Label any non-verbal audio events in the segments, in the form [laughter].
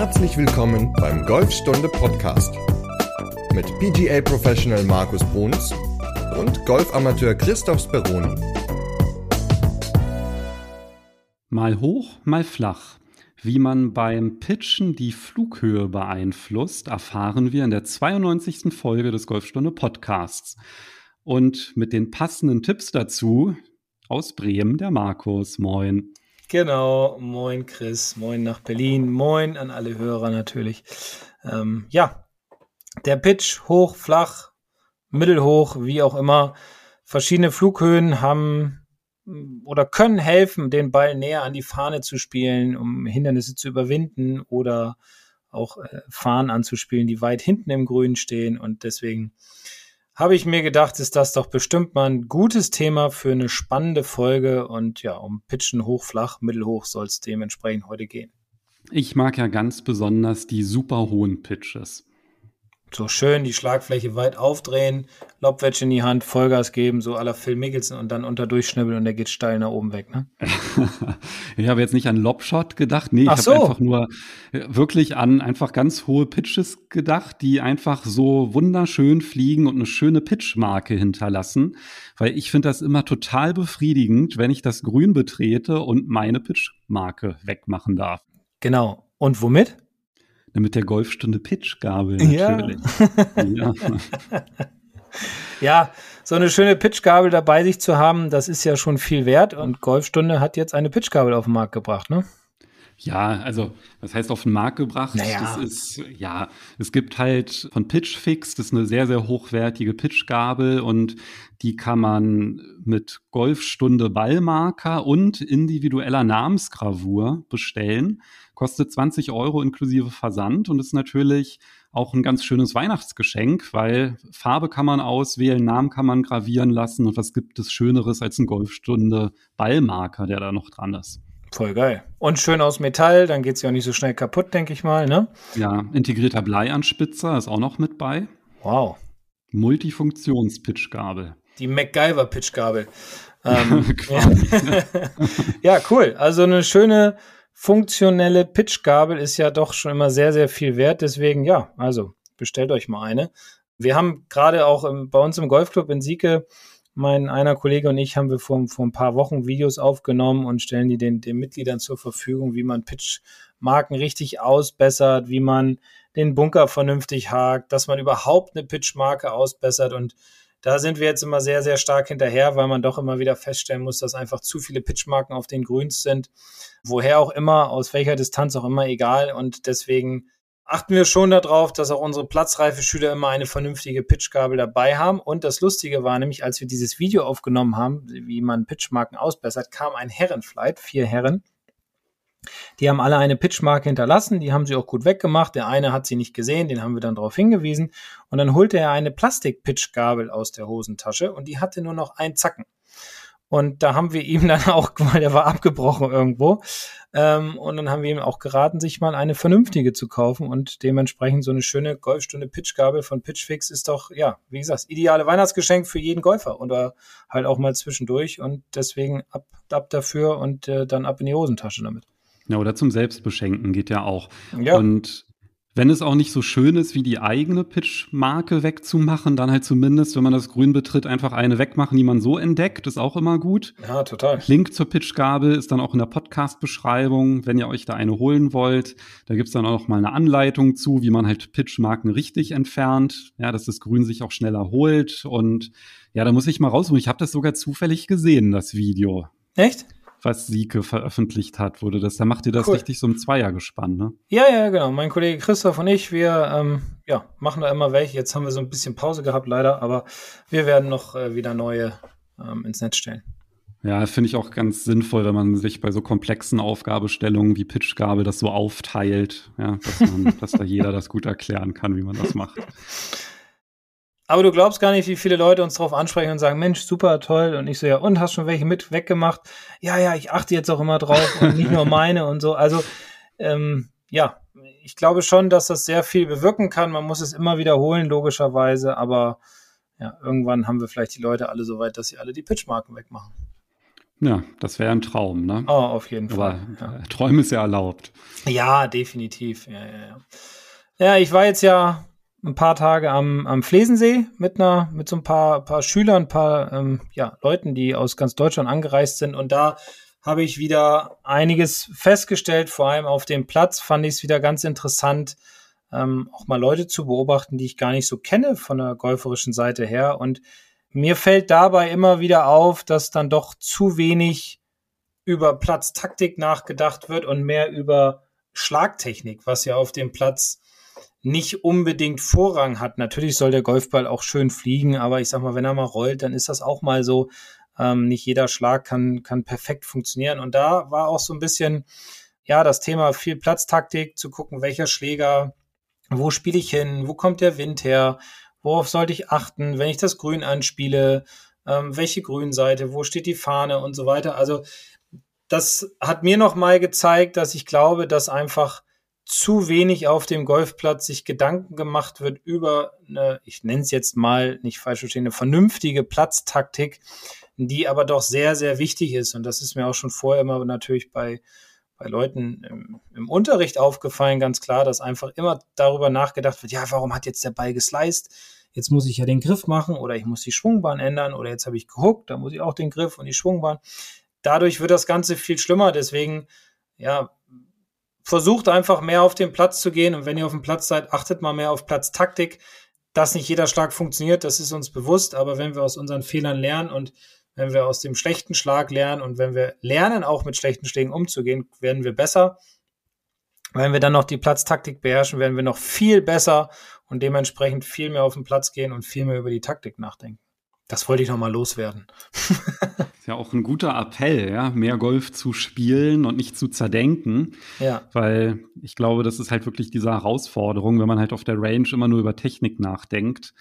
Herzlich willkommen beim Golfstunde Podcast mit PGA Professional Markus Bruns und Golfamateur Christoph Speroni. Mal hoch, mal flach. Wie man beim Pitchen die Flughöhe beeinflusst, erfahren wir in der 92. Folge des Golfstunde Podcasts. Und mit den passenden Tipps dazu aus Bremen der Markus. Moin. Genau, moin Chris, moin nach Berlin, moin an alle Hörer natürlich. Ähm, ja, der Pitch hoch, flach, mittelhoch, wie auch immer. Verschiedene Flughöhen haben mm, oder können helfen, den Ball näher an die Fahne zu spielen, um Hindernisse zu überwinden oder auch äh, Fahnen anzuspielen, die weit hinten im Grün stehen. Und deswegen habe ich mir gedacht, ist das doch bestimmt mal ein gutes Thema für eine spannende Folge. Und ja, um Pitchen hoch, flach, mittelhoch soll es dementsprechend heute gehen. Ich mag ja ganz besonders die super hohen Pitches so schön die Schlagfläche weit aufdrehen, Lobwedge in die Hand, Vollgas geben, so aller Phil Mickelson und dann unter durchschnibbeln und der geht steil nach oben weg, ne? [laughs] ich habe jetzt nicht an Lobshot gedacht, nee, ich habe so. einfach nur äh, wirklich an einfach ganz hohe Pitches gedacht, die einfach so wunderschön fliegen und eine schöne Pitchmarke hinterlassen, weil ich finde das immer total befriedigend, wenn ich das Grün betrete und meine Pitchmarke wegmachen darf. Genau. Und womit? Mit der Golfstunde Pitchgabel natürlich. Ja. ja. [laughs] ja, so eine schöne Pitchgabel dabei sich zu haben, das ist ja schon viel wert. Und Golfstunde hat jetzt eine Pitchgabel auf den Markt gebracht, ne? Ja, also was heißt auf den Markt gebracht? Naja. Das ist, ja, es gibt halt von Pitchfix, das ist eine sehr, sehr hochwertige Pitchgabel und die kann man mit Golfstunde Ballmarker und individueller Namensgravur bestellen. Kostet 20 Euro inklusive Versand und ist natürlich auch ein ganz schönes Weihnachtsgeschenk, weil Farbe kann man auswählen, Namen kann man gravieren lassen und was gibt es Schöneres als ein Golfstunde Ballmarker, der da noch dran ist. Voll geil. Und schön aus Metall, dann geht es ja auch nicht so schnell kaputt, denke ich mal, ne? Ja, integrierter Bleianspitzer ist auch noch mit bei. Wow. Multifunktions-Pitchgabel. Die MacGyver-Pitchgabel. [laughs] Ähm, ja. [laughs] ja, cool. Also eine schöne funktionelle Pitchgabel ist ja doch schon immer sehr, sehr viel wert. Deswegen, ja, also bestellt euch mal eine. Wir haben gerade auch im, bei uns im Golfclub in Sieke, mein einer Kollege und ich haben wir vor, vor ein paar Wochen Videos aufgenommen und stellen die den, den Mitgliedern zur Verfügung, wie man Pitchmarken richtig ausbessert, wie man den Bunker vernünftig hakt, dass man überhaupt eine Pitchmarke ausbessert und da sind wir jetzt immer sehr, sehr stark hinterher, weil man doch immer wieder feststellen muss, dass einfach zu viele Pitchmarken auf den Grüns sind. Woher auch immer, aus welcher Distanz auch immer, egal. Und deswegen achten wir schon darauf, dass auch unsere platzreife Schüler immer eine vernünftige Pitchgabel dabei haben. Und das Lustige war nämlich, als wir dieses Video aufgenommen haben, wie man Pitchmarken ausbessert, kam ein Herrenflight, vier Herren, die haben alle eine Pitchmarke hinterlassen, die haben sie auch gut weggemacht. Der eine hat sie nicht gesehen, den haben wir dann darauf hingewiesen. Und dann holte er eine Plastik-Pitchgabel aus der Hosentasche und die hatte nur noch ein Zacken. Und da haben wir ihm dann [laughs] auch, weil der war abgebrochen irgendwo, ähm, und dann haben wir ihm auch geraten, sich mal eine vernünftige zu kaufen und dementsprechend so eine schöne Golfstunde Pitchgabel von Pitchfix ist doch, ja, wie gesagt, ideale Weihnachtsgeschenk für jeden Golfer oder halt auch mal zwischendurch und deswegen ab, ab dafür und äh, dann ab in die Hosentasche damit. Ja, oder zum Selbstbeschenken geht ja auch. Ja. Und wenn es auch nicht so schön ist, wie die eigene Pitch-Marke wegzumachen, dann halt zumindest, wenn man das Grün betritt, einfach eine wegmachen, die man so entdeckt, ist auch immer gut. Ja, total. Link zur Pitch-Gabel ist dann auch in der Podcast-Beschreibung, wenn ihr euch da eine holen wollt. Da gibt's dann auch mal eine Anleitung zu, wie man halt Pitch-Marken richtig entfernt, ja, dass das Grün sich auch schneller holt. Und ja, da muss ich mal rausholen. Ich habe das sogar zufällig gesehen, das Video. Echt? Was Sieke veröffentlicht hat, wurde das. Da macht ihr das cool. richtig so im Zweier gespannt, ne? Ja, ja, genau. Mein Kollege Christoph und ich, wir ähm, ja, machen da immer welche. Jetzt haben wir so ein bisschen Pause gehabt, leider, aber wir werden noch äh, wieder neue ähm, ins Netz stellen. Ja, finde ich auch ganz sinnvoll, wenn man sich bei so komplexen Aufgabestellungen wie Pitchgabe das so aufteilt, ja, dass, man, dass da jeder [laughs] das gut erklären kann, wie man das macht. Aber du glaubst gar nicht, wie viele Leute uns darauf ansprechen und sagen, Mensch, super toll. Und ich so, ja, und hast schon welche mit weggemacht? Ja, ja, ich achte jetzt auch immer drauf und nicht nur meine und so. Also, ähm, ja, ich glaube schon, dass das sehr viel bewirken kann. Man muss es immer wiederholen, logischerweise. Aber ja, irgendwann haben wir vielleicht die Leute alle so weit, dass sie alle die Pitchmarken wegmachen. Ja, das wäre ein Traum, ne? Oh, auf jeden Fall. Aber ja. Träumen ist ja erlaubt. Ja, definitiv. Ja, ja, ja. ja, ich war jetzt ja ein paar Tage am, am Flesensee mit einer, mit so ein paar, paar Schülern, ein paar ähm, ja, Leuten, die aus ganz Deutschland angereist sind. Und da habe ich wieder einiges festgestellt, vor allem auf dem Platz fand ich es wieder ganz interessant, ähm, auch mal Leute zu beobachten, die ich gar nicht so kenne von der golferischen Seite her. Und mir fällt dabei immer wieder auf, dass dann doch zu wenig über Platztaktik nachgedacht wird und mehr über Schlagtechnik, was ja auf dem Platz nicht unbedingt Vorrang hat. Natürlich soll der Golfball auch schön fliegen, aber ich sag mal, wenn er mal rollt, dann ist das auch mal so. Ähm, nicht jeder Schlag kann, kann perfekt funktionieren. Und da war auch so ein bisschen, ja, das Thema viel Platztaktik, zu gucken, welcher Schläger, wo spiele ich hin, wo kommt der Wind her, worauf sollte ich achten, wenn ich das Grün anspiele, ähm, welche Grünseite, wo steht die Fahne und so weiter. Also das hat mir nochmal gezeigt, dass ich glaube, dass einfach zu wenig auf dem Golfplatz sich Gedanken gemacht wird über eine, ich nenne es jetzt mal nicht falsch verstehen, eine vernünftige Platztaktik, die aber doch sehr, sehr wichtig ist. Und das ist mir auch schon vorher immer natürlich bei, bei Leuten im, im Unterricht aufgefallen, ganz klar, dass einfach immer darüber nachgedacht wird, ja, warum hat jetzt der Ball gesliced? Jetzt muss ich ja den Griff machen oder ich muss die Schwungbahn ändern oder jetzt habe ich gehuckt, da muss ich auch den Griff und die Schwungbahn. Dadurch wird das Ganze viel schlimmer. Deswegen, ja, versucht einfach mehr auf den Platz zu gehen und wenn ihr auf dem Platz seid, achtet mal mehr auf Platztaktik. Dass nicht jeder Schlag funktioniert, das ist uns bewusst, aber wenn wir aus unseren Fehlern lernen und wenn wir aus dem schlechten Schlag lernen und wenn wir lernen, auch mit schlechten Schlägen umzugehen, werden wir besser. Wenn wir dann noch die Platztaktik beherrschen, werden wir noch viel besser und dementsprechend viel mehr auf den Platz gehen und viel mehr über die Taktik nachdenken. Das wollte ich nochmal loswerden. [laughs] ist ja auch ein guter Appell, ja, mehr Golf zu spielen und nicht zu zerdenken. Ja. Weil ich glaube, das ist halt wirklich diese Herausforderung, wenn man halt auf der Range immer nur über Technik nachdenkt,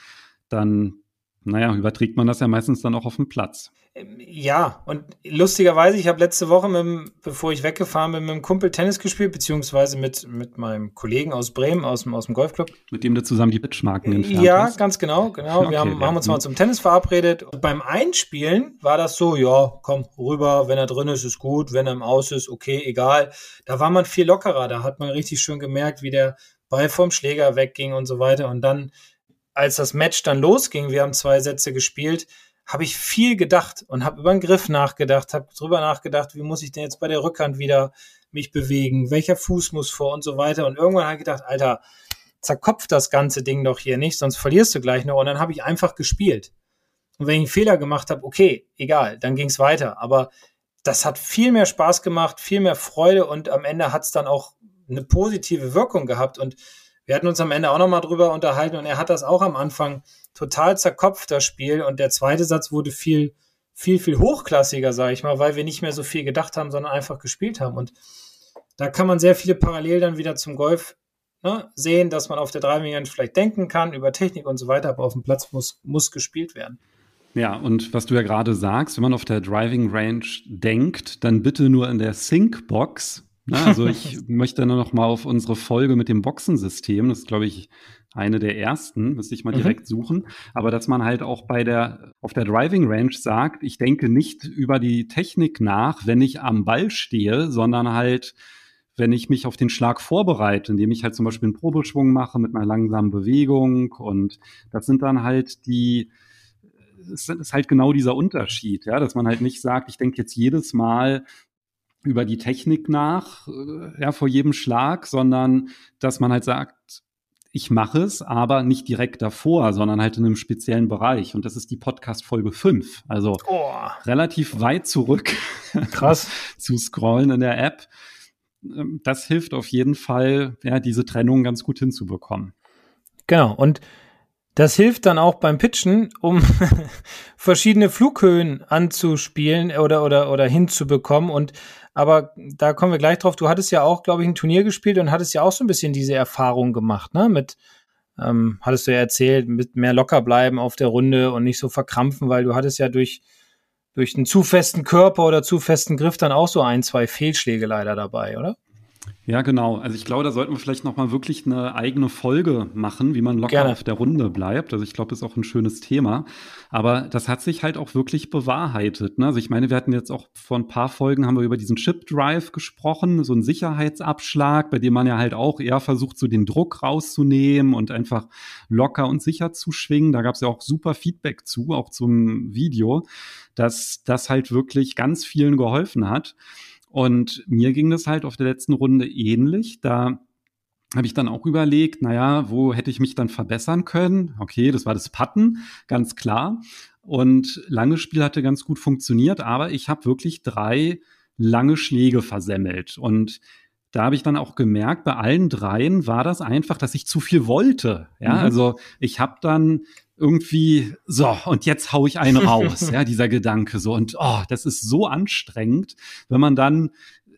dann naja, überträgt man das ja meistens dann auch auf den Platz. Ähm, ja, und lustigerweise, ich habe letzte Woche, mit, bevor ich weggefahren bin, mit einem Kumpel Tennis gespielt, beziehungsweise mit, mit meinem Kollegen aus Bremen, aus dem, aus dem Golfclub. Mit dem du zusammen die Pitchmarken entfernt Ja, hast. ganz genau, genau. Okay, wir haben, ja. haben uns mal zum Tennis verabredet. Und beim Einspielen war das so, ja, komm, rüber, wenn er drin ist, ist gut, wenn er im Aus ist, okay, egal. Da war man viel lockerer, da hat man richtig schön gemerkt, wie der Ball vom Schläger wegging und so weiter. Und dann als das Match dann losging, wir haben zwei Sätze gespielt, habe ich viel gedacht und habe über den Griff nachgedacht, habe drüber nachgedacht, wie muss ich denn jetzt bei der Rückhand wieder mich bewegen, welcher Fuß muss vor und so weiter. Und irgendwann habe ich gedacht, Alter, zerkopft das ganze Ding doch hier nicht, sonst verlierst du gleich noch. Und dann habe ich einfach gespielt. Und wenn ich einen Fehler gemacht habe, okay, egal, dann ging es weiter. Aber das hat viel mehr Spaß gemacht, viel mehr Freude und am Ende hat es dann auch eine positive Wirkung gehabt. Und wir hatten uns am Ende auch nochmal drüber unterhalten und er hat das auch am Anfang total zerkopft, das Spiel. Und der zweite Satz wurde viel, viel, viel hochklassiger, sage ich mal, weil wir nicht mehr so viel gedacht haben, sondern einfach gespielt haben. Und da kann man sehr viele Parallelen dann wieder zum Golf ne, sehen, dass man auf der Driving Range vielleicht denken kann über Technik und so weiter, aber auf dem Platz muss, muss gespielt werden. Ja, und was du ja gerade sagst, wenn man auf der Driving Range denkt, dann bitte nur in der Sync-Box na, also ich möchte nur noch mal auf unsere Folge mit dem Boxensystem, das ist, glaube ich, eine der ersten, müsste ich mal mhm. direkt suchen. Aber dass man halt auch bei der, auf der Driving Range sagt, ich denke nicht über die Technik nach, wenn ich am Ball stehe, sondern halt, wenn ich mich auf den Schlag vorbereite, indem ich halt zum Beispiel einen Probeschwung mache mit einer langsamen Bewegung. Und das sind dann halt die, es ist halt genau dieser Unterschied, ja, dass man halt nicht sagt, ich denke jetzt jedes Mal über die Technik nach, äh, ja, vor jedem Schlag, sondern dass man halt sagt, ich mache es, aber nicht direkt davor, sondern halt in einem speziellen Bereich. Und das ist die Podcast-Folge 5. Also oh. relativ weit zurück. [laughs] Krass. zu scrollen in der App. Ähm, das hilft auf jeden Fall, ja, diese Trennung ganz gut hinzubekommen. Genau. Und das hilft dann auch beim Pitchen, um [laughs] verschiedene Flughöhen anzuspielen oder, oder, oder hinzubekommen. Und aber da kommen wir gleich drauf. Du hattest ja auch, glaube ich, ein Turnier gespielt und hattest ja auch so ein bisschen diese Erfahrung gemacht, ne? Mit, ähm, hattest du ja erzählt, mit mehr locker bleiben auf der Runde und nicht so verkrampfen, weil du hattest ja durch, durch einen zu festen Körper oder zu festen Griff dann auch so ein, zwei Fehlschläge leider dabei, oder? Ja, genau. Also ich glaube, da sollten wir vielleicht noch mal wirklich eine eigene Folge machen, wie man locker Gerne. auf der Runde bleibt. Also ich glaube, das ist auch ein schönes Thema. Aber das hat sich halt auch wirklich bewahrheitet. Ne? Also ich meine, wir hatten jetzt auch vor ein paar Folgen haben wir über diesen Chip Drive gesprochen, so ein Sicherheitsabschlag, bei dem man ja halt auch eher versucht, so den Druck rauszunehmen und einfach locker und sicher zu schwingen. Da gab es ja auch super Feedback zu, auch zum Video, dass das halt wirklich ganz vielen geholfen hat. Und mir ging das halt auf der letzten Runde ähnlich. Da habe ich dann auch überlegt, naja, wo hätte ich mich dann verbessern können? Okay, das war das Patten, ganz klar. Und langes Spiel hatte ganz gut funktioniert, aber ich habe wirklich drei lange Schläge versemmelt. Und da habe ich dann auch gemerkt, bei allen dreien war das einfach, dass ich zu viel wollte. Ja, mhm. also ich habe dann irgendwie so und jetzt hau ich einen [laughs] raus, ja, dieser Gedanke so. Und oh, das ist so anstrengend, wenn man dann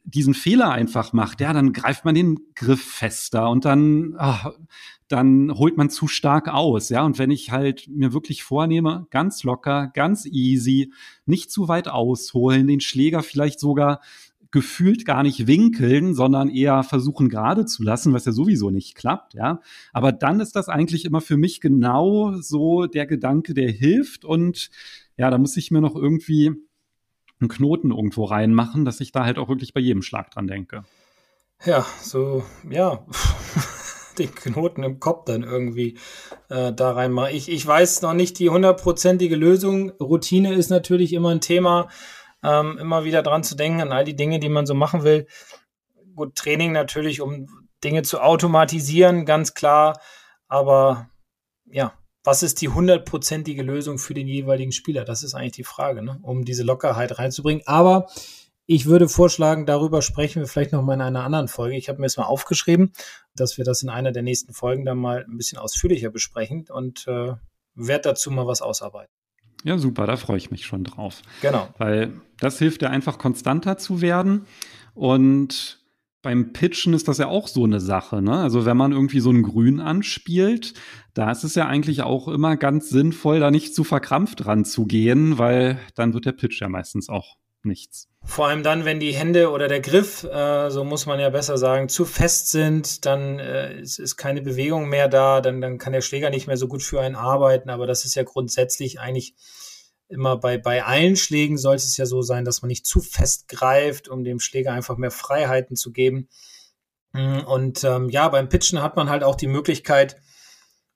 diesen Fehler einfach macht, ja, dann greift man den Griff fester und dann oh, dann holt man zu stark aus, ja, und wenn ich halt mir wirklich vornehme, ganz locker, ganz easy, nicht zu weit ausholen, den Schläger vielleicht sogar gefühlt gar nicht winkeln, sondern eher versuchen gerade zu lassen, was ja sowieso nicht klappt, ja. Aber dann ist das eigentlich immer für mich genau so der Gedanke, der hilft und ja, da muss ich mir noch irgendwie einen Knoten irgendwo reinmachen, dass ich da halt auch wirklich bei jedem Schlag dran denke. Ja, so, ja, [laughs] den Knoten im Kopf dann irgendwie äh, da reinmachen. Ich, ich weiß noch nicht die hundertprozentige Lösung. Routine ist natürlich immer ein Thema ähm, immer wieder dran zu denken, an all die Dinge, die man so machen will. Gut, Training natürlich, um Dinge zu automatisieren, ganz klar. Aber ja, was ist die hundertprozentige Lösung für den jeweiligen Spieler? Das ist eigentlich die Frage, ne? um diese Lockerheit reinzubringen. Aber ich würde vorschlagen, darüber sprechen wir vielleicht noch mal in einer anderen Folge. Ich habe mir jetzt mal aufgeschrieben, dass wir das in einer der nächsten Folgen dann mal ein bisschen ausführlicher besprechen und äh, werde dazu mal was ausarbeiten. Ja, super, da freue ich mich schon drauf. Genau. Weil das hilft dir einfach konstanter zu werden. Und beim Pitchen ist das ja auch so eine Sache. Ne? Also wenn man irgendwie so ein Grün anspielt, da ist es ja eigentlich auch immer ganz sinnvoll, da nicht zu verkrampft dran zu gehen, weil dann wird der Pitch ja meistens auch nichts. Vor allem dann, wenn die Hände oder der Griff, äh, so muss man ja besser sagen, zu fest sind, dann äh, ist, ist keine Bewegung mehr da, dann, dann kann der Schläger nicht mehr so gut für einen arbeiten. Aber das ist ja grundsätzlich eigentlich immer bei, bei allen Schlägen sollte es ja so sein, dass man nicht zu fest greift, um dem Schläger einfach mehr Freiheiten zu geben. Mm, und ähm, ja, beim Pitchen hat man halt auch die Möglichkeit,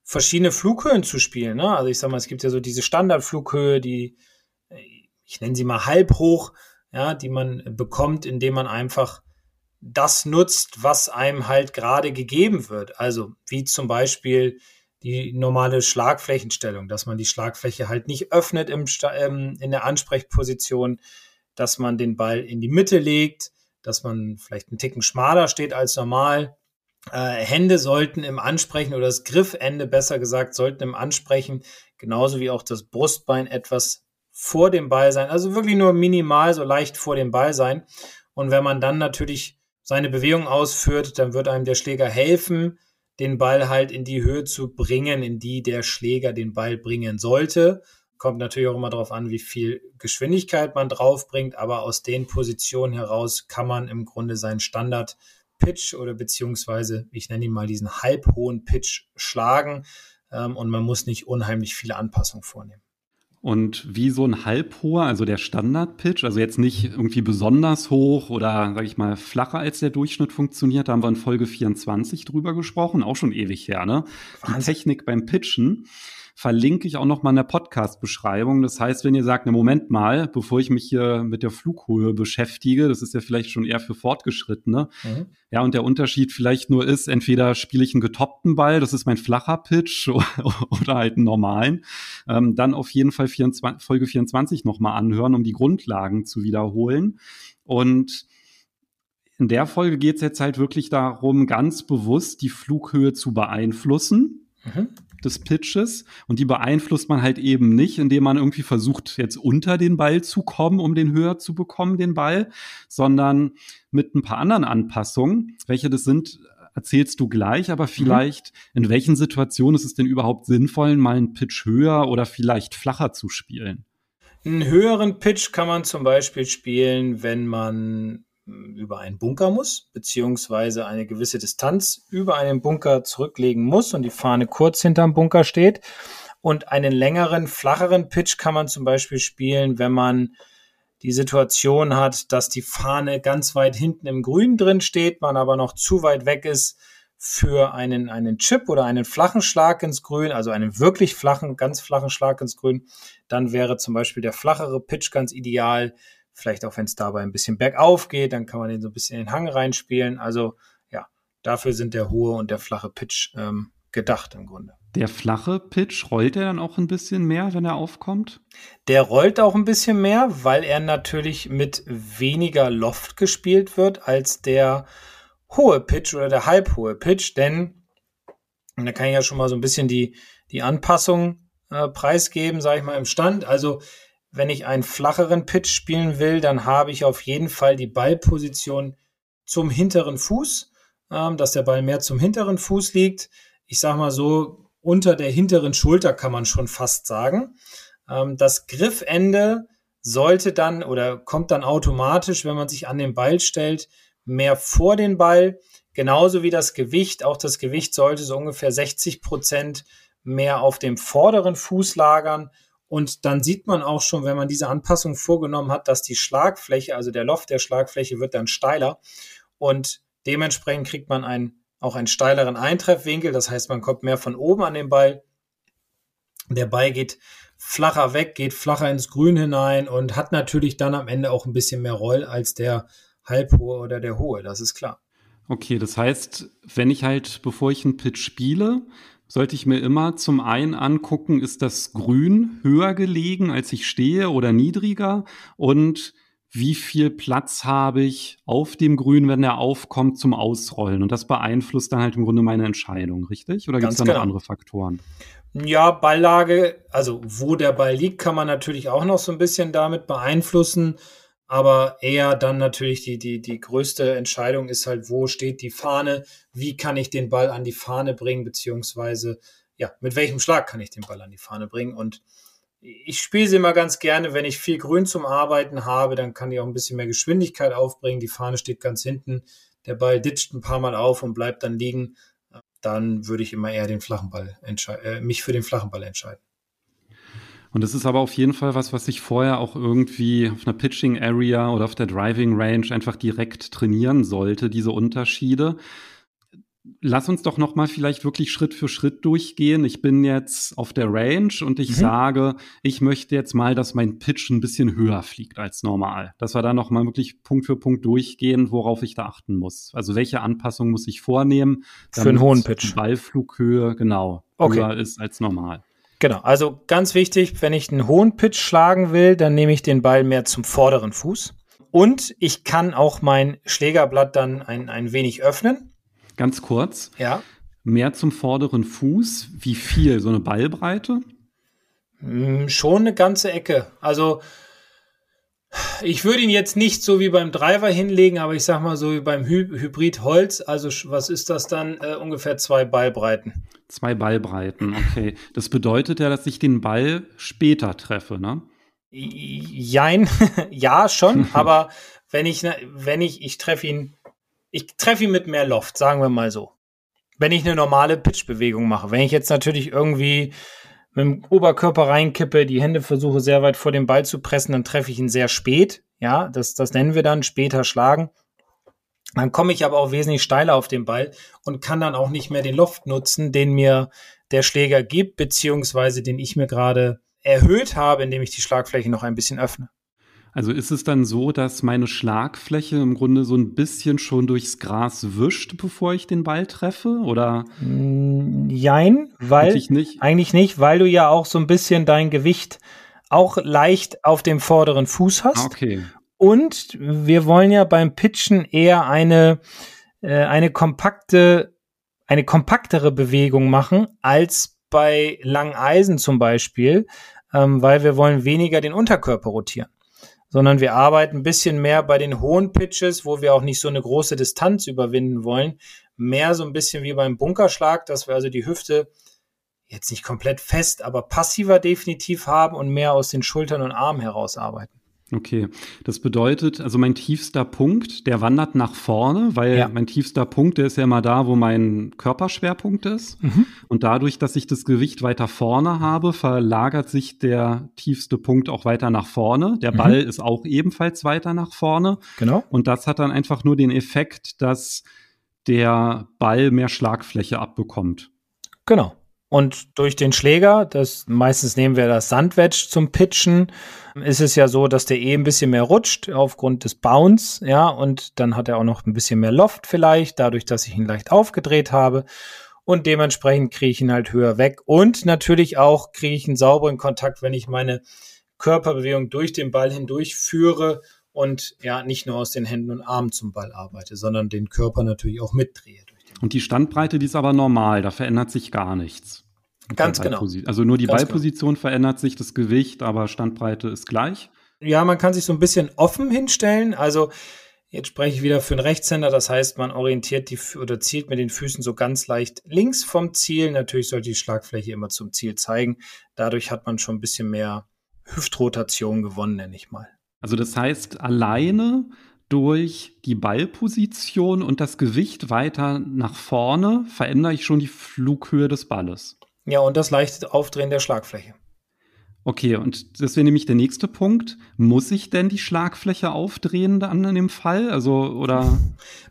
verschiedene Flughöhen zu spielen. Ne? Also ich sag mal, es gibt ja so diese Standardflughöhe, die ich nenne sie mal halb hoch, ja, die man bekommt, indem man einfach das nutzt, was einem halt gerade gegeben wird. Also wie zum Beispiel die normale Schlagflächenstellung, dass man die Schlagfläche halt nicht öffnet im, ähm, in der Ansprechposition, dass man den Ball in die Mitte legt, dass man vielleicht einen Ticken schmaler steht als normal. Äh, Hände sollten im Ansprechen oder das Griffende besser gesagt sollten im Ansprechen, genauso wie auch das Brustbein etwas vor dem Ball sein. Also wirklich nur minimal, so leicht vor dem Ball sein. Und wenn man dann natürlich seine Bewegung ausführt, dann wird einem der Schläger helfen, den Ball halt in die Höhe zu bringen, in die der Schläger den Ball bringen sollte. Kommt natürlich auch immer darauf an, wie viel Geschwindigkeit man draufbringt, aber aus den Positionen heraus kann man im Grunde seinen Standard Pitch oder beziehungsweise, ich nenne ihn mal diesen halbhohen Pitch schlagen ähm, und man muss nicht unheimlich viele Anpassungen vornehmen. Und wie so ein halbhoher, also der Standard-Pitch, also jetzt nicht irgendwie besonders hoch oder, sag ich mal, flacher als der Durchschnitt funktioniert, da haben wir in Folge 24 drüber gesprochen, auch schon ewig her, ne? Die Technik beim Pitchen verlinke ich auch noch mal in der Podcast-Beschreibung. Das heißt, wenn ihr sagt, ne Moment mal, bevor ich mich hier mit der Flughöhe beschäftige, das ist ja vielleicht schon eher für Fortgeschrittene. Mhm. Ja, und der Unterschied vielleicht nur ist, entweder spiele ich einen getoppten Ball, das ist mein flacher Pitch, [laughs] oder halt einen normalen. Ähm, dann auf jeden Fall 24, Folge 24 noch mal anhören, um die Grundlagen zu wiederholen. Und in der Folge geht es jetzt halt wirklich darum, ganz bewusst die Flughöhe zu beeinflussen. Mhm des Pitches und die beeinflusst man halt eben nicht, indem man irgendwie versucht, jetzt unter den Ball zu kommen, um den höher zu bekommen, den Ball, sondern mit ein paar anderen Anpassungen. Welche das sind, erzählst du gleich, aber mhm. vielleicht mhm. in welchen Situationen ist es denn überhaupt sinnvoll, mal einen Pitch höher oder vielleicht flacher zu spielen? Einen höheren Pitch kann man zum Beispiel spielen, wenn man über einen Bunker muss, beziehungsweise eine gewisse Distanz über einen Bunker zurücklegen muss und die Fahne kurz hinterm Bunker steht. Und einen längeren, flacheren Pitch kann man zum Beispiel spielen, wenn man die Situation hat, dass die Fahne ganz weit hinten im Grün drin steht, man aber noch zu weit weg ist für einen, einen Chip oder einen flachen Schlag ins Grün, also einen wirklich flachen, ganz flachen Schlag ins Grün, dann wäre zum Beispiel der flachere Pitch ganz ideal. Vielleicht auch, wenn es dabei ein bisschen bergauf geht, dann kann man den so ein bisschen in den Hang reinspielen. Also ja, dafür sind der hohe und der flache Pitch ähm, gedacht im Grunde. Der flache Pitch, rollt er dann auch ein bisschen mehr, wenn er aufkommt? Der rollt auch ein bisschen mehr, weil er natürlich mit weniger Loft gespielt wird als der hohe Pitch oder der halbhohe Pitch, denn da kann ich ja schon mal so ein bisschen die, die Anpassung äh, preisgeben, sage ich mal, im Stand. Also wenn ich einen flacheren Pitch spielen will, dann habe ich auf jeden Fall die Ballposition zum hinteren Fuß, ähm, dass der Ball mehr zum hinteren Fuß liegt. Ich sage mal so, unter der hinteren Schulter, kann man schon fast sagen. Ähm, das Griffende sollte dann oder kommt dann automatisch, wenn man sich an den Ball stellt, mehr vor den Ball. Genauso wie das Gewicht. Auch das Gewicht sollte so ungefähr 60 Prozent mehr auf dem vorderen Fuß lagern. Und dann sieht man auch schon, wenn man diese Anpassung vorgenommen hat, dass die Schlagfläche, also der Loft der Schlagfläche wird dann steiler. Und dementsprechend kriegt man ein auch einen steileren Eintreffwinkel. Das heißt, man kommt mehr von oben an den Ball. Der Ball geht flacher weg, geht flacher ins Grün hinein und hat natürlich dann am Ende auch ein bisschen mehr Roll als der halbhohe oder der hohe. Das ist klar. Okay, das heißt, wenn ich halt, bevor ich einen Pitch spiele, sollte ich mir immer zum einen angucken, ist das Grün höher gelegen, als ich stehe oder niedriger und wie viel Platz habe ich auf dem Grün, wenn der aufkommt, zum Ausrollen. Und das beeinflusst dann halt im Grunde meine Entscheidung, richtig? Oder gibt es da genau. noch andere Faktoren? Ja, Balllage, also wo der Ball liegt, kann man natürlich auch noch so ein bisschen damit beeinflussen. Aber eher dann natürlich die, die, die größte Entscheidung ist halt, wo steht die Fahne? Wie kann ich den Ball an die Fahne bringen? Beziehungsweise, ja, mit welchem Schlag kann ich den Ball an die Fahne bringen? Und ich spiele sie immer ganz gerne, wenn ich viel Grün zum Arbeiten habe, dann kann ich auch ein bisschen mehr Geschwindigkeit aufbringen. Die Fahne steht ganz hinten, der Ball ditcht ein paar Mal auf und bleibt dann liegen. Dann würde ich immer eher den flachen Ball äh, mich für den flachen Ball entscheiden. Und das ist aber auf jeden Fall was, was ich vorher auch irgendwie auf einer Pitching Area oder auf der Driving Range einfach direkt trainieren sollte, diese Unterschiede lass uns doch noch mal vielleicht wirklich Schritt für Schritt durchgehen. Ich bin jetzt auf der Range und ich mhm. sage, ich möchte jetzt mal, dass mein Pitch ein bisschen höher fliegt als normal. Dass wir da noch mal wirklich Punkt für Punkt durchgehen, worauf ich da achten muss. Also welche Anpassungen muss ich vornehmen, für einen hohen Pitch. Die Ballflughöhe genau okay. höher ist als normal. Genau, also ganz wichtig, wenn ich einen hohen Pitch schlagen will, dann nehme ich den Ball mehr zum vorderen Fuß. Und ich kann auch mein Schlägerblatt dann ein, ein wenig öffnen Ganz kurz. Ja. Mehr zum vorderen Fuß. Wie viel? So eine Ballbreite? Hm, schon eine ganze Ecke. Also ich würde ihn jetzt nicht so wie beim Driver hinlegen, aber ich sag mal so wie beim Hy Hybrid Holz. Also was ist das dann? Äh, ungefähr zwei Ballbreiten. Zwei Ballbreiten, okay. Das bedeutet ja, dass ich den Ball später treffe, ne? Jein, [laughs] ja schon, [laughs] aber wenn ich, wenn ich, ich treffe ihn ich treffe ihn mit mehr Loft, sagen wir mal so. Wenn ich eine normale Pitchbewegung mache. Wenn ich jetzt natürlich irgendwie mit dem Oberkörper reinkippe, die Hände versuche sehr weit vor den Ball zu pressen, dann treffe ich ihn sehr spät. Ja, das, das nennen wir dann später schlagen. Dann komme ich aber auch wesentlich steiler auf den Ball und kann dann auch nicht mehr den Loft nutzen, den mir der Schläger gibt, beziehungsweise den ich mir gerade erhöht habe, indem ich die Schlagfläche noch ein bisschen öffne. Also ist es dann so, dass meine Schlagfläche im Grunde so ein bisschen schon durchs Gras wischt, bevor ich den Ball treffe? Oder? Mm, jein, weil eigentlich nicht. eigentlich nicht, weil du ja auch so ein bisschen dein Gewicht auch leicht auf dem vorderen Fuß hast. Ah, okay. Und wir wollen ja beim Pitchen eher eine, äh, eine kompakte, eine kompaktere Bewegung machen als bei langen Eisen zum Beispiel, ähm, weil wir wollen weniger den Unterkörper rotieren sondern wir arbeiten ein bisschen mehr bei den hohen Pitches, wo wir auch nicht so eine große Distanz überwinden wollen. Mehr so ein bisschen wie beim Bunkerschlag, dass wir also die Hüfte jetzt nicht komplett fest, aber passiver definitiv haben und mehr aus den Schultern und Armen heraus arbeiten. Okay, das bedeutet, also mein tiefster Punkt, der wandert nach vorne, weil ja. mein tiefster Punkt, der ist ja immer da, wo mein Körperschwerpunkt ist. Mhm. Und dadurch, dass ich das Gewicht weiter vorne habe, verlagert sich der tiefste Punkt auch weiter nach vorne. Der mhm. Ball ist auch ebenfalls weiter nach vorne. Genau. Und das hat dann einfach nur den Effekt, dass der Ball mehr Schlagfläche abbekommt. Genau. Und durch den Schläger, das meistens nehmen wir das Sandwedge zum Pitchen, ist es ja so, dass der eh ein bisschen mehr rutscht aufgrund des Bounce, ja, und dann hat er auch noch ein bisschen mehr Loft vielleicht, dadurch, dass ich ihn leicht aufgedreht habe. Und dementsprechend kriege ich ihn halt höher weg. Und natürlich auch kriege ich einen sauberen Kontakt, wenn ich meine Körperbewegung durch den Ball hindurch führe und ja, nicht nur aus den Händen und Armen zum Ball arbeite, sondern den Körper natürlich auch mitdrehe. Und die Standbreite, die ist aber normal, da verändert sich gar nichts. Ganz genau. Also nur die Ganz genau. Ballposition genau. verändert sich, das Gewicht, aber Standbreite ist gleich. Ja, man kann sich so ein bisschen offen hinstellen. Also jetzt spreche ich wieder für einen Rechtshänder, das heißt, man orientiert die oder zielt mit den Füßen so ganz leicht links vom Ziel. Natürlich sollte die Schlagfläche immer zum Ziel zeigen. Dadurch hat man schon ein bisschen mehr Hüftrotation gewonnen, nenne ich mal. Also das heißt, alleine durch die Ballposition und das Gewicht weiter nach vorne verändere ich schon die Flughöhe des Balles. Ja, und das leichte Aufdrehen der Schlagfläche. Okay, und das wäre nämlich der nächste Punkt. Muss ich denn die Schlagfläche aufdrehen dann in dem Fall? Also, oder?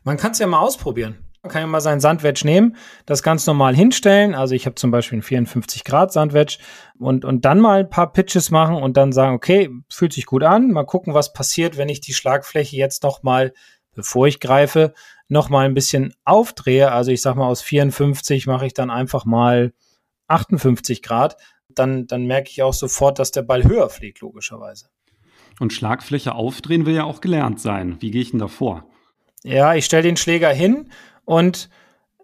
Man kann es ja mal ausprobieren. Kann ja mal seinen Sandwedge nehmen, das ganz normal hinstellen. Also ich habe zum Beispiel einen 54 Grad Sandwedge und, und dann mal ein paar Pitches machen und dann sagen, okay, fühlt sich gut an. Mal gucken, was passiert, wenn ich die Schlagfläche jetzt noch mal, bevor ich greife, noch mal ein bisschen aufdrehe. Also ich sag mal, aus 54 mache ich dann einfach mal 58 Grad. Dann, dann merke ich auch sofort, dass der Ball höher fliegt, logischerweise. Und Schlagfläche aufdrehen will ja auch gelernt sein. Wie gehe ich denn da vor? Ja, ich stelle den Schläger hin und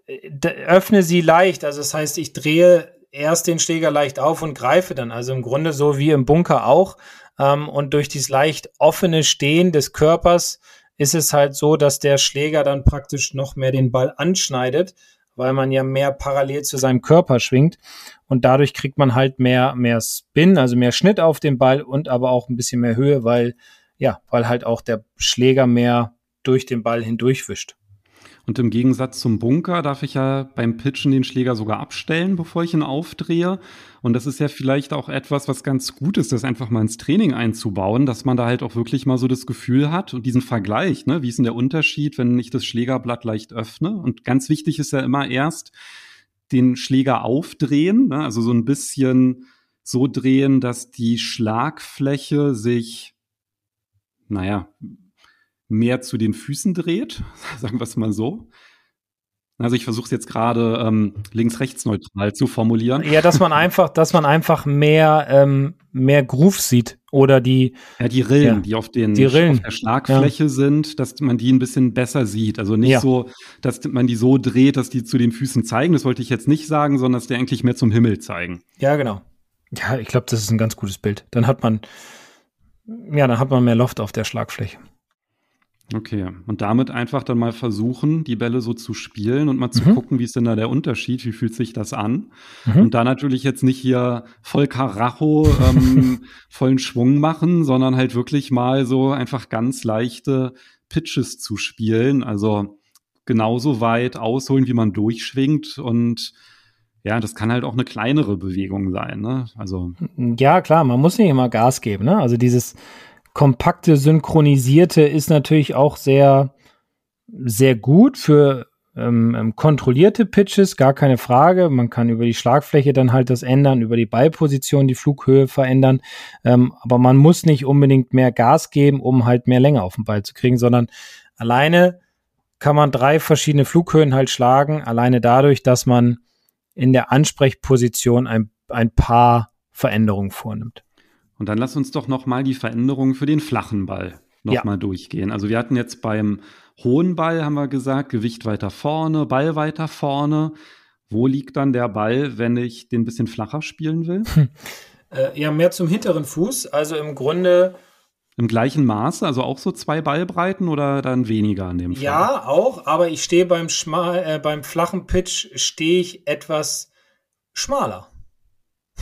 äh, öffne sie leicht. Also das heißt, ich drehe erst den Schläger leicht auf und greife dann. Also im Grunde so wie im Bunker auch. Ähm, und durch dieses leicht offene Stehen des Körpers ist es halt so, dass der Schläger dann praktisch noch mehr den Ball anschneidet, weil man ja mehr parallel zu seinem Körper schwingt. Und dadurch kriegt man halt mehr, mehr Spin, also mehr Schnitt auf den Ball und aber auch ein bisschen mehr Höhe, weil, ja, weil halt auch der Schläger mehr durch den Ball hindurchwischt. Und im Gegensatz zum Bunker darf ich ja beim Pitchen den Schläger sogar abstellen, bevor ich ihn aufdrehe. Und das ist ja vielleicht auch etwas, was ganz gut ist, das einfach mal ins Training einzubauen, dass man da halt auch wirklich mal so das Gefühl hat und diesen Vergleich, ne, wie ist denn der Unterschied, wenn ich das Schlägerblatt leicht öffne? Und ganz wichtig ist ja immer erst den Schläger aufdrehen, ne, also so ein bisschen so drehen, dass die Schlagfläche sich, naja, mehr zu den Füßen dreht, [laughs] sagen wir es mal so. Also ich versuche es jetzt gerade ähm, links-rechts neutral zu formulieren. Ja, dass man einfach, dass man einfach mehr ähm, mehr Groove sieht oder die ja die Rillen, ja, die auf den die Rillen. auf der Schlagfläche ja. sind, dass man die ein bisschen besser sieht. Also nicht so, dass man die so dreht, dass die zu den Füßen zeigen. Das wollte ich jetzt nicht sagen, sondern dass die eigentlich mehr zum Himmel zeigen. Ja, genau. Ja, ich glaube, das ist ein ganz gutes Bild. Dann hat man ja, dann hat man mehr Loft auf der Schlagfläche. Okay, und damit einfach dann mal versuchen, die Bälle so zu spielen und mal zu mhm. gucken, wie ist denn da der Unterschied, wie fühlt sich das an? Mhm. Und da natürlich jetzt nicht hier voll Karacho, [laughs] ähm, vollen Schwung machen, sondern halt wirklich mal so einfach ganz leichte Pitches zu spielen. Also genauso weit ausholen, wie man durchschwingt und ja, das kann halt auch eine kleinere Bewegung sein, ne? Also. Ja, klar, man muss nicht immer Gas geben, ne? Also dieses, kompakte, synchronisierte ist natürlich auch sehr, sehr gut für ähm, ähm, kontrollierte Pitches, gar keine Frage. Man kann über die Schlagfläche dann halt das ändern, über die Ballposition die Flughöhe verändern. Ähm, aber man muss nicht unbedingt mehr Gas geben, um halt mehr Länge auf den Ball zu kriegen, sondern alleine kann man drei verschiedene Flughöhen halt schlagen, alleine dadurch, dass man in der Ansprechposition ein, ein paar Veränderungen vornimmt. Und dann lass uns doch noch mal die Veränderungen für den flachen Ball noch ja. durchgehen. Also wir hatten jetzt beim hohen Ball, haben wir gesagt, Gewicht weiter vorne, Ball weiter vorne. Wo liegt dann der Ball, wenn ich den ein bisschen flacher spielen will? Hm. Äh, ja, mehr zum hinteren Fuß. Also im Grunde. Im gleichen Maße, also auch so zwei Ballbreiten oder dann weniger an dem Fall? Ja, auch, aber ich stehe beim, äh, beim flachen Pitch stehe ich etwas schmaler.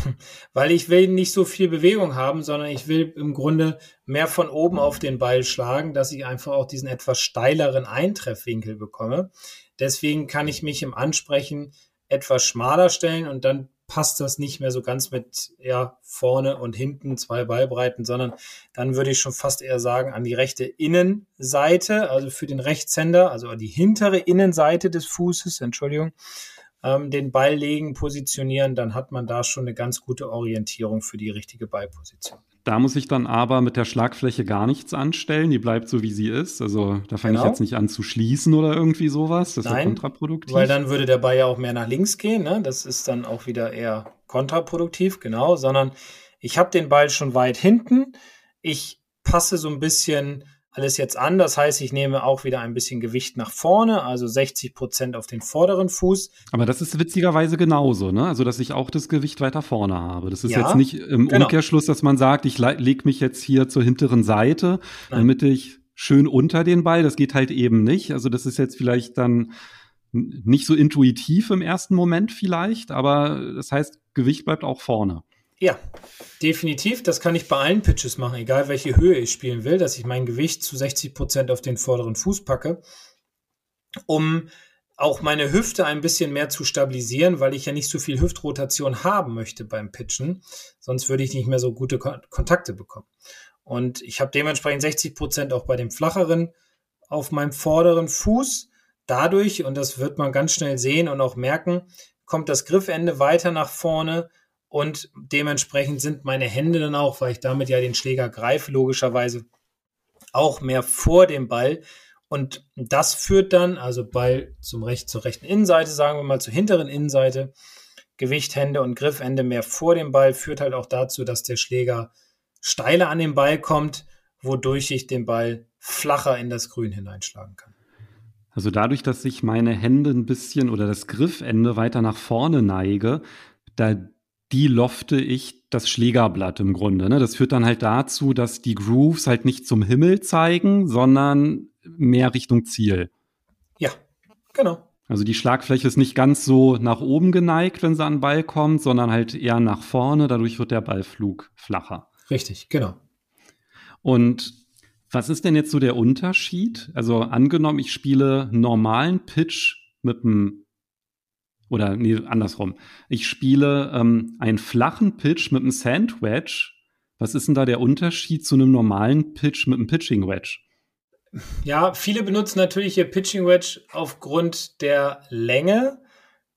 [laughs] Weil ich will nicht so viel Bewegung haben, sondern ich will im Grunde mehr von oben auf den Ball schlagen, dass ich einfach auch diesen etwas steileren Eintreffwinkel bekomme. Deswegen kann ich mich im Ansprechen etwas schmaler stellen und dann passt das nicht mehr so ganz mit ja, vorne und hinten zwei Ballbreiten, sondern dann würde ich schon fast eher sagen an die rechte Innenseite, also für den Rechtshänder, also die hintere Innenseite des Fußes, Entschuldigung, ähm, den Ball legen, positionieren, dann hat man da schon eine ganz gute Orientierung für die richtige Ballposition. Da muss ich dann aber mit der Schlagfläche gar nichts anstellen. Die bleibt so, wie sie ist. Also da fange genau. ich jetzt nicht an zu schließen oder irgendwie sowas. Das Nein, ist kontraproduktiv. Weil dann würde der Ball ja auch mehr nach links gehen. Ne? Das ist dann auch wieder eher kontraproduktiv, genau. Sondern ich habe den Ball schon weit hinten. Ich passe so ein bisschen alles jetzt an. Das heißt, ich nehme auch wieder ein bisschen Gewicht nach vorne, also 60 Prozent auf den vorderen Fuß. Aber das ist witzigerweise genauso, ne? Also, dass ich auch das Gewicht weiter vorne habe. Das ist ja, jetzt nicht im genau. Umkehrschluss, dass man sagt, ich lege mich jetzt hier zur hinteren Seite, Nein. damit ich schön unter den Ball. Das geht halt eben nicht. Also, das ist jetzt vielleicht dann nicht so intuitiv im ersten Moment vielleicht, aber das heißt, Gewicht bleibt auch vorne. Ja, definitiv. Das kann ich bei allen Pitches machen, egal welche Höhe ich spielen will, dass ich mein Gewicht zu 60 Prozent auf den vorderen Fuß packe, um auch meine Hüfte ein bisschen mehr zu stabilisieren, weil ich ja nicht so viel Hüftrotation haben möchte beim Pitchen. Sonst würde ich nicht mehr so gute Kontakte bekommen. Und ich habe dementsprechend 60 Prozent auch bei dem flacheren auf meinem vorderen Fuß. Dadurch, und das wird man ganz schnell sehen und auch merken, kommt das Griffende weiter nach vorne und dementsprechend sind meine Hände dann auch, weil ich damit ja den Schläger greife, logischerweise auch mehr vor dem Ball. Und das führt dann, also Ball zum recht, zur rechten Innenseite, sagen wir mal zur hinteren Innenseite, Gewicht, Hände und Griffende mehr vor dem Ball, führt halt auch dazu, dass der Schläger steiler an den Ball kommt, wodurch ich den Ball flacher in das Grün hineinschlagen kann. Also dadurch, dass ich meine Hände ein bisschen oder das Griffende weiter nach vorne neige, da die lofte ich das Schlägerblatt im Grunde. Ne? Das führt dann halt dazu, dass die Grooves halt nicht zum Himmel zeigen, sondern mehr Richtung Ziel. Ja, genau. Also die Schlagfläche ist nicht ganz so nach oben geneigt, wenn sie an den Ball kommt, sondern halt eher nach vorne. Dadurch wird der Ballflug flacher. Richtig, genau. Und was ist denn jetzt so der Unterschied? Also angenommen, ich spiele normalen Pitch mit einem oder nee, andersrum. Ich spiele ähm, einen flachen Pitch mit einem Sandwedge. Was ist denn da der Unterschied zu einem normalen Pitch mit einem Pitching Wedge? Ja, viele benutzen natürlich ihr Pitching Wedge aufgrund der Länge.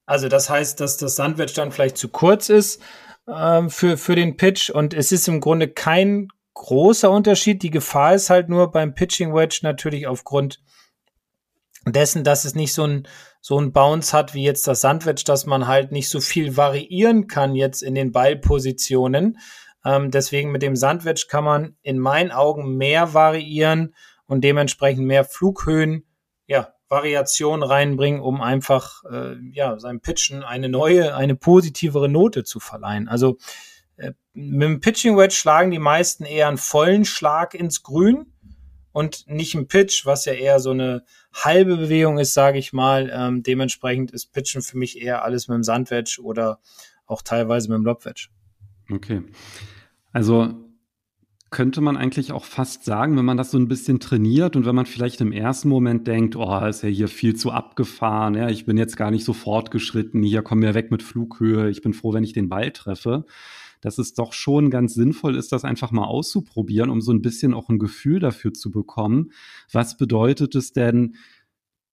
Also das heißt, dass das Sandwedge dann vielleicht zu kurz ist ähm, für, für den Pitch und es ist im Grunde kein großer Unterschied. Die Gefahr ist halt nur beim Pitching Wedge natürlich aufgrund dessen, dass es nicht so ein, so ein Bounce hat wie jetzt das Sandwich, dass man halt nicht so viel variieren kann jetzt in den Ballpositionen. Ähm, deswegen mit dem Sandwich kann man in meinen Augen mehr variieren und dementsprechend mehr Flughöhen, ja, Variation reinbringen, um einfach, äh, ja, seinem Pitchen eine neue, eine positivere Note zu verleihen. Also, äh, mit dem Pitching Wedge schlagen die meisten eher einen vollen Schlag ins Grün und nicht ein Pitch, was ja eher so eine halbe Bewegung ist, sage ich mal. Ähm, dementsprechend ist Pitchen für mich eher alles mit dem Sandwedge oder auch teilweise mit dem Lobwedge. Okay. Also könnte man eigentlich auch fast sagen, wenn man das so ein bisschen trainiert und wenn man vielleicht im ersten Moment denkt, oh, ist ja hier viel zu abgefahren, ja, ich bin jetzt gar nicht so fortgeschritten, hier kommen wir weg mit Flughöhe, ich bin froh, wenn ich den Ball treffe dass es doch schon ganz sinnvoll ist, das einfach mal auszuprobieren, um so ein bisschen auch ein Gefühl dafür zu bekommen. Was bedeutet es denn,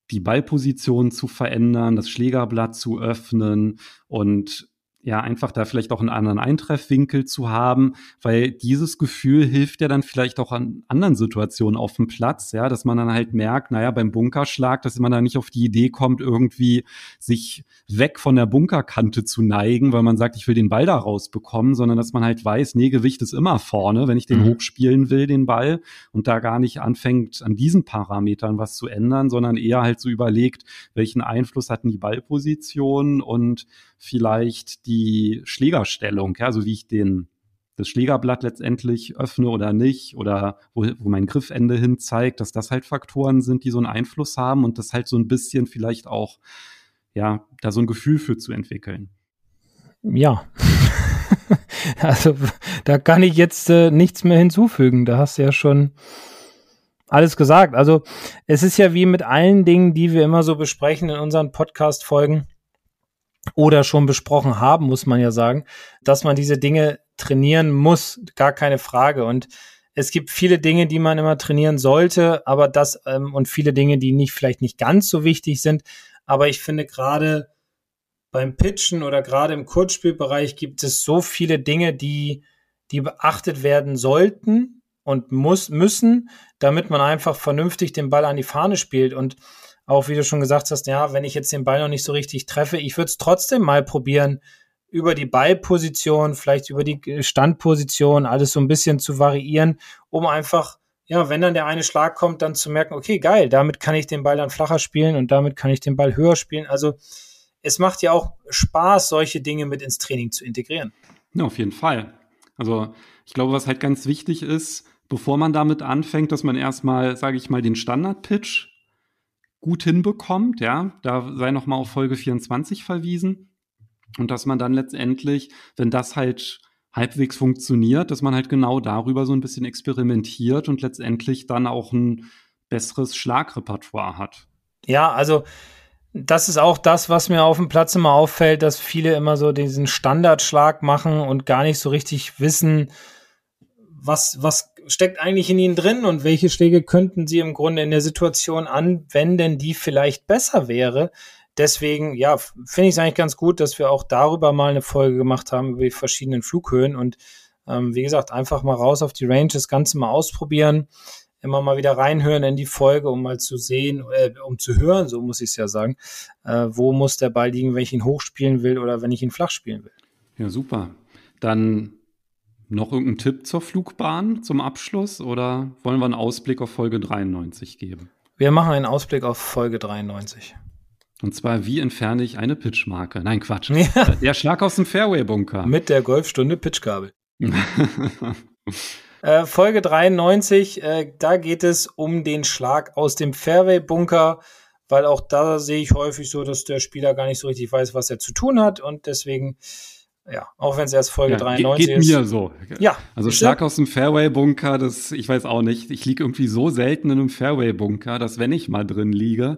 die Ballposition zu verändern, das Schlägerblatt zu öffnen und ja, einfach da vielleicht auch einen anderen Eintreffwinkel zu haben, weil dieses Gefühl hilft ja dann vielleicht auch an anderen Situationen auf dem Platz, ja, dass man dann halt merkt, naja, beim Bunkerschlag, dass man da nicht auf die Idee kommt, irgendwie sich weg von der Bunkerkante zu neigen, weil man sagt, ich will den Ball da rausbekommen, sondern dass man halt weiß, nee, Gewicht ist immer vorne, wenn ich den mhm. hochspielen will, den Ball, und da gar nicht anfängt, an diesen Parametern was zu ändern, sondern eher halt so überlegt, welchen Einfluss hatten die Ballposition und vielleicht die Schlägerstellung, ja, also wie ich den das Schlägerblatt letztendlich öffne oder nicht oder wo, wo mein Griffende hin zeigt, dass das halt Faktoren sind, die so einen Einfluss haben und das halt so ein bisschen vielleicht auch, ja, da so ein Gefühl für zu entwickeln. Ja. [laughs] also da kann ich jetzt äh, nichts mehr hinzufügen. Da hast du ja schon alles gesagt. Also es ist ja wie mit allen Dingen, die wir immer so besprechen in unseren Podcast-Folgen oder schon besprochen haben, muss man ja sagen, dass man diese Dinge trainieren muss, gar keine Frage. Und es gibt viele Dinge, die man immer trainieren sollte, aber das ähm, und viele Dinge, die nicht vielleicht nicht ganz so wichtig sind. Aber ich finde gerade beim Pitchen oder gerade im Kurzspielbereich gibt es so viele Dinge, die die beachtet werden sollten und muss müssen, damit man einfach vernünftig den Ball an die Fahne spielt und auch wie du schon gesagt hast, ja, wenn ich jetzt den Ball noch nicht so richtig treffe, ich würde es trotzdem mal probieren, über die Ballposition, vielleicht über die Standposition, alles so ein bisschen zu variieren, um einfach, ja, wenn dann der eine Schlag kommt, dann zu merken, okay, geil, damit kann ich den Ball dann flacher spielen und damit kann ich den Ball höher spielen. Also es macht ja auch Spaß, solche Dinge mit ins Training zu integrieren. Ja, auf jeden Fall. Also ich glaube, was halt ganz wichtig ist, bevor man damit anfängt, dass man erstmal, sage ich mal, den Standard-Pitch gut hinbekommt, ja, da sei nochmal auf Folge 24 verwiesen. Und dass man dann letztendlich, wenn das halt halbwegs funktioniert, dass man halt genau darüber so ein bisschen experimentiert und letztendlich dann auch ein besseres Schlagrepertoire hat. Ja, also das ist auch das, was mir auf dem Platz immer auffällt, dass viele immer so diesen Standardschlag machen und gar nicht so richtig wissen, was, was steckt eigentlich in ihnen drin und welche Schläge könnten sie im Grunde in der Situation anwenden, die vielleicht besser wäre. Deswegen, ja, finde ich es eigentlich ganz gut, dass wir auch darüber mal eine Folge gemacht haben, über die verschiedenen Flughöhen. Und ähm, wie gesagt, einfach mal raus auf die Range, das Ganze mal ausprobieren, immer mal wieder reinhören in die Folge, um mal zu sehen, äh, um zu hören, so muss ich es ja sagen, äh, wo muss der Ball liegen, wenn ich ihn hochspielen will oder wenn ich ihn flach spielen will. Ja, super. Dann noch irgendein Tipp zur Flugbahn zum Abschluss oder wollen wir einen Ausblick auf Folge 93 geben? Wir machen einen Ausblick auf Folge 93. Und zwar, wie entferne ich eine Pitchmarke? Nein, Quatsch. Ja. [laughs] Der Schlag aus dem Fairway-Bunker. Mit der Golfstunde Pitchgabel. [laughs] äh, Folge 93, äh, da geht es um den Schlag aus dem Fairway-Bunker, weil auch da sehe ich häufig so, dass der Spieler gar nicht so richtig weiß, was er zu tun hat und deswegen ja, auch wenn es erst Folge ja, 93 geht, geht ist. Geht mir so. Ja. Also Schlag aus dem Fairway-Bunker, das, ich weiß auch nicht, ich liege irgendwie so selten in einem Fairway-Bunker, dass wenn ich mal drin liege,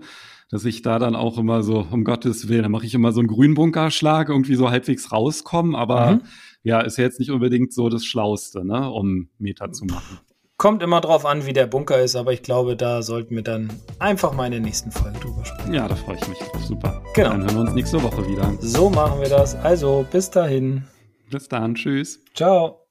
dass ich da dann auch immer so, um Gottes Willen, dann mache ich immer so einen Grünbunkerschlag, irgendwie so halbwegs rauskommen, aber mhm. ja, ist ja jetzt nicht unbedingt so das Schlauste, ne, um Meter zu machen. Kommt immer drauf an, wie der Bunker ist, aber ich glaube, da sollten wir dann einfach mal in der nächsten Folge drüber sprechen. Ja, da freue ich mich drauf. Super. Genau. Dann hören wir uns nächste Woche wieder. So machen wir das. Also, bis dahin. Bis dann. Tschüss. Ciao.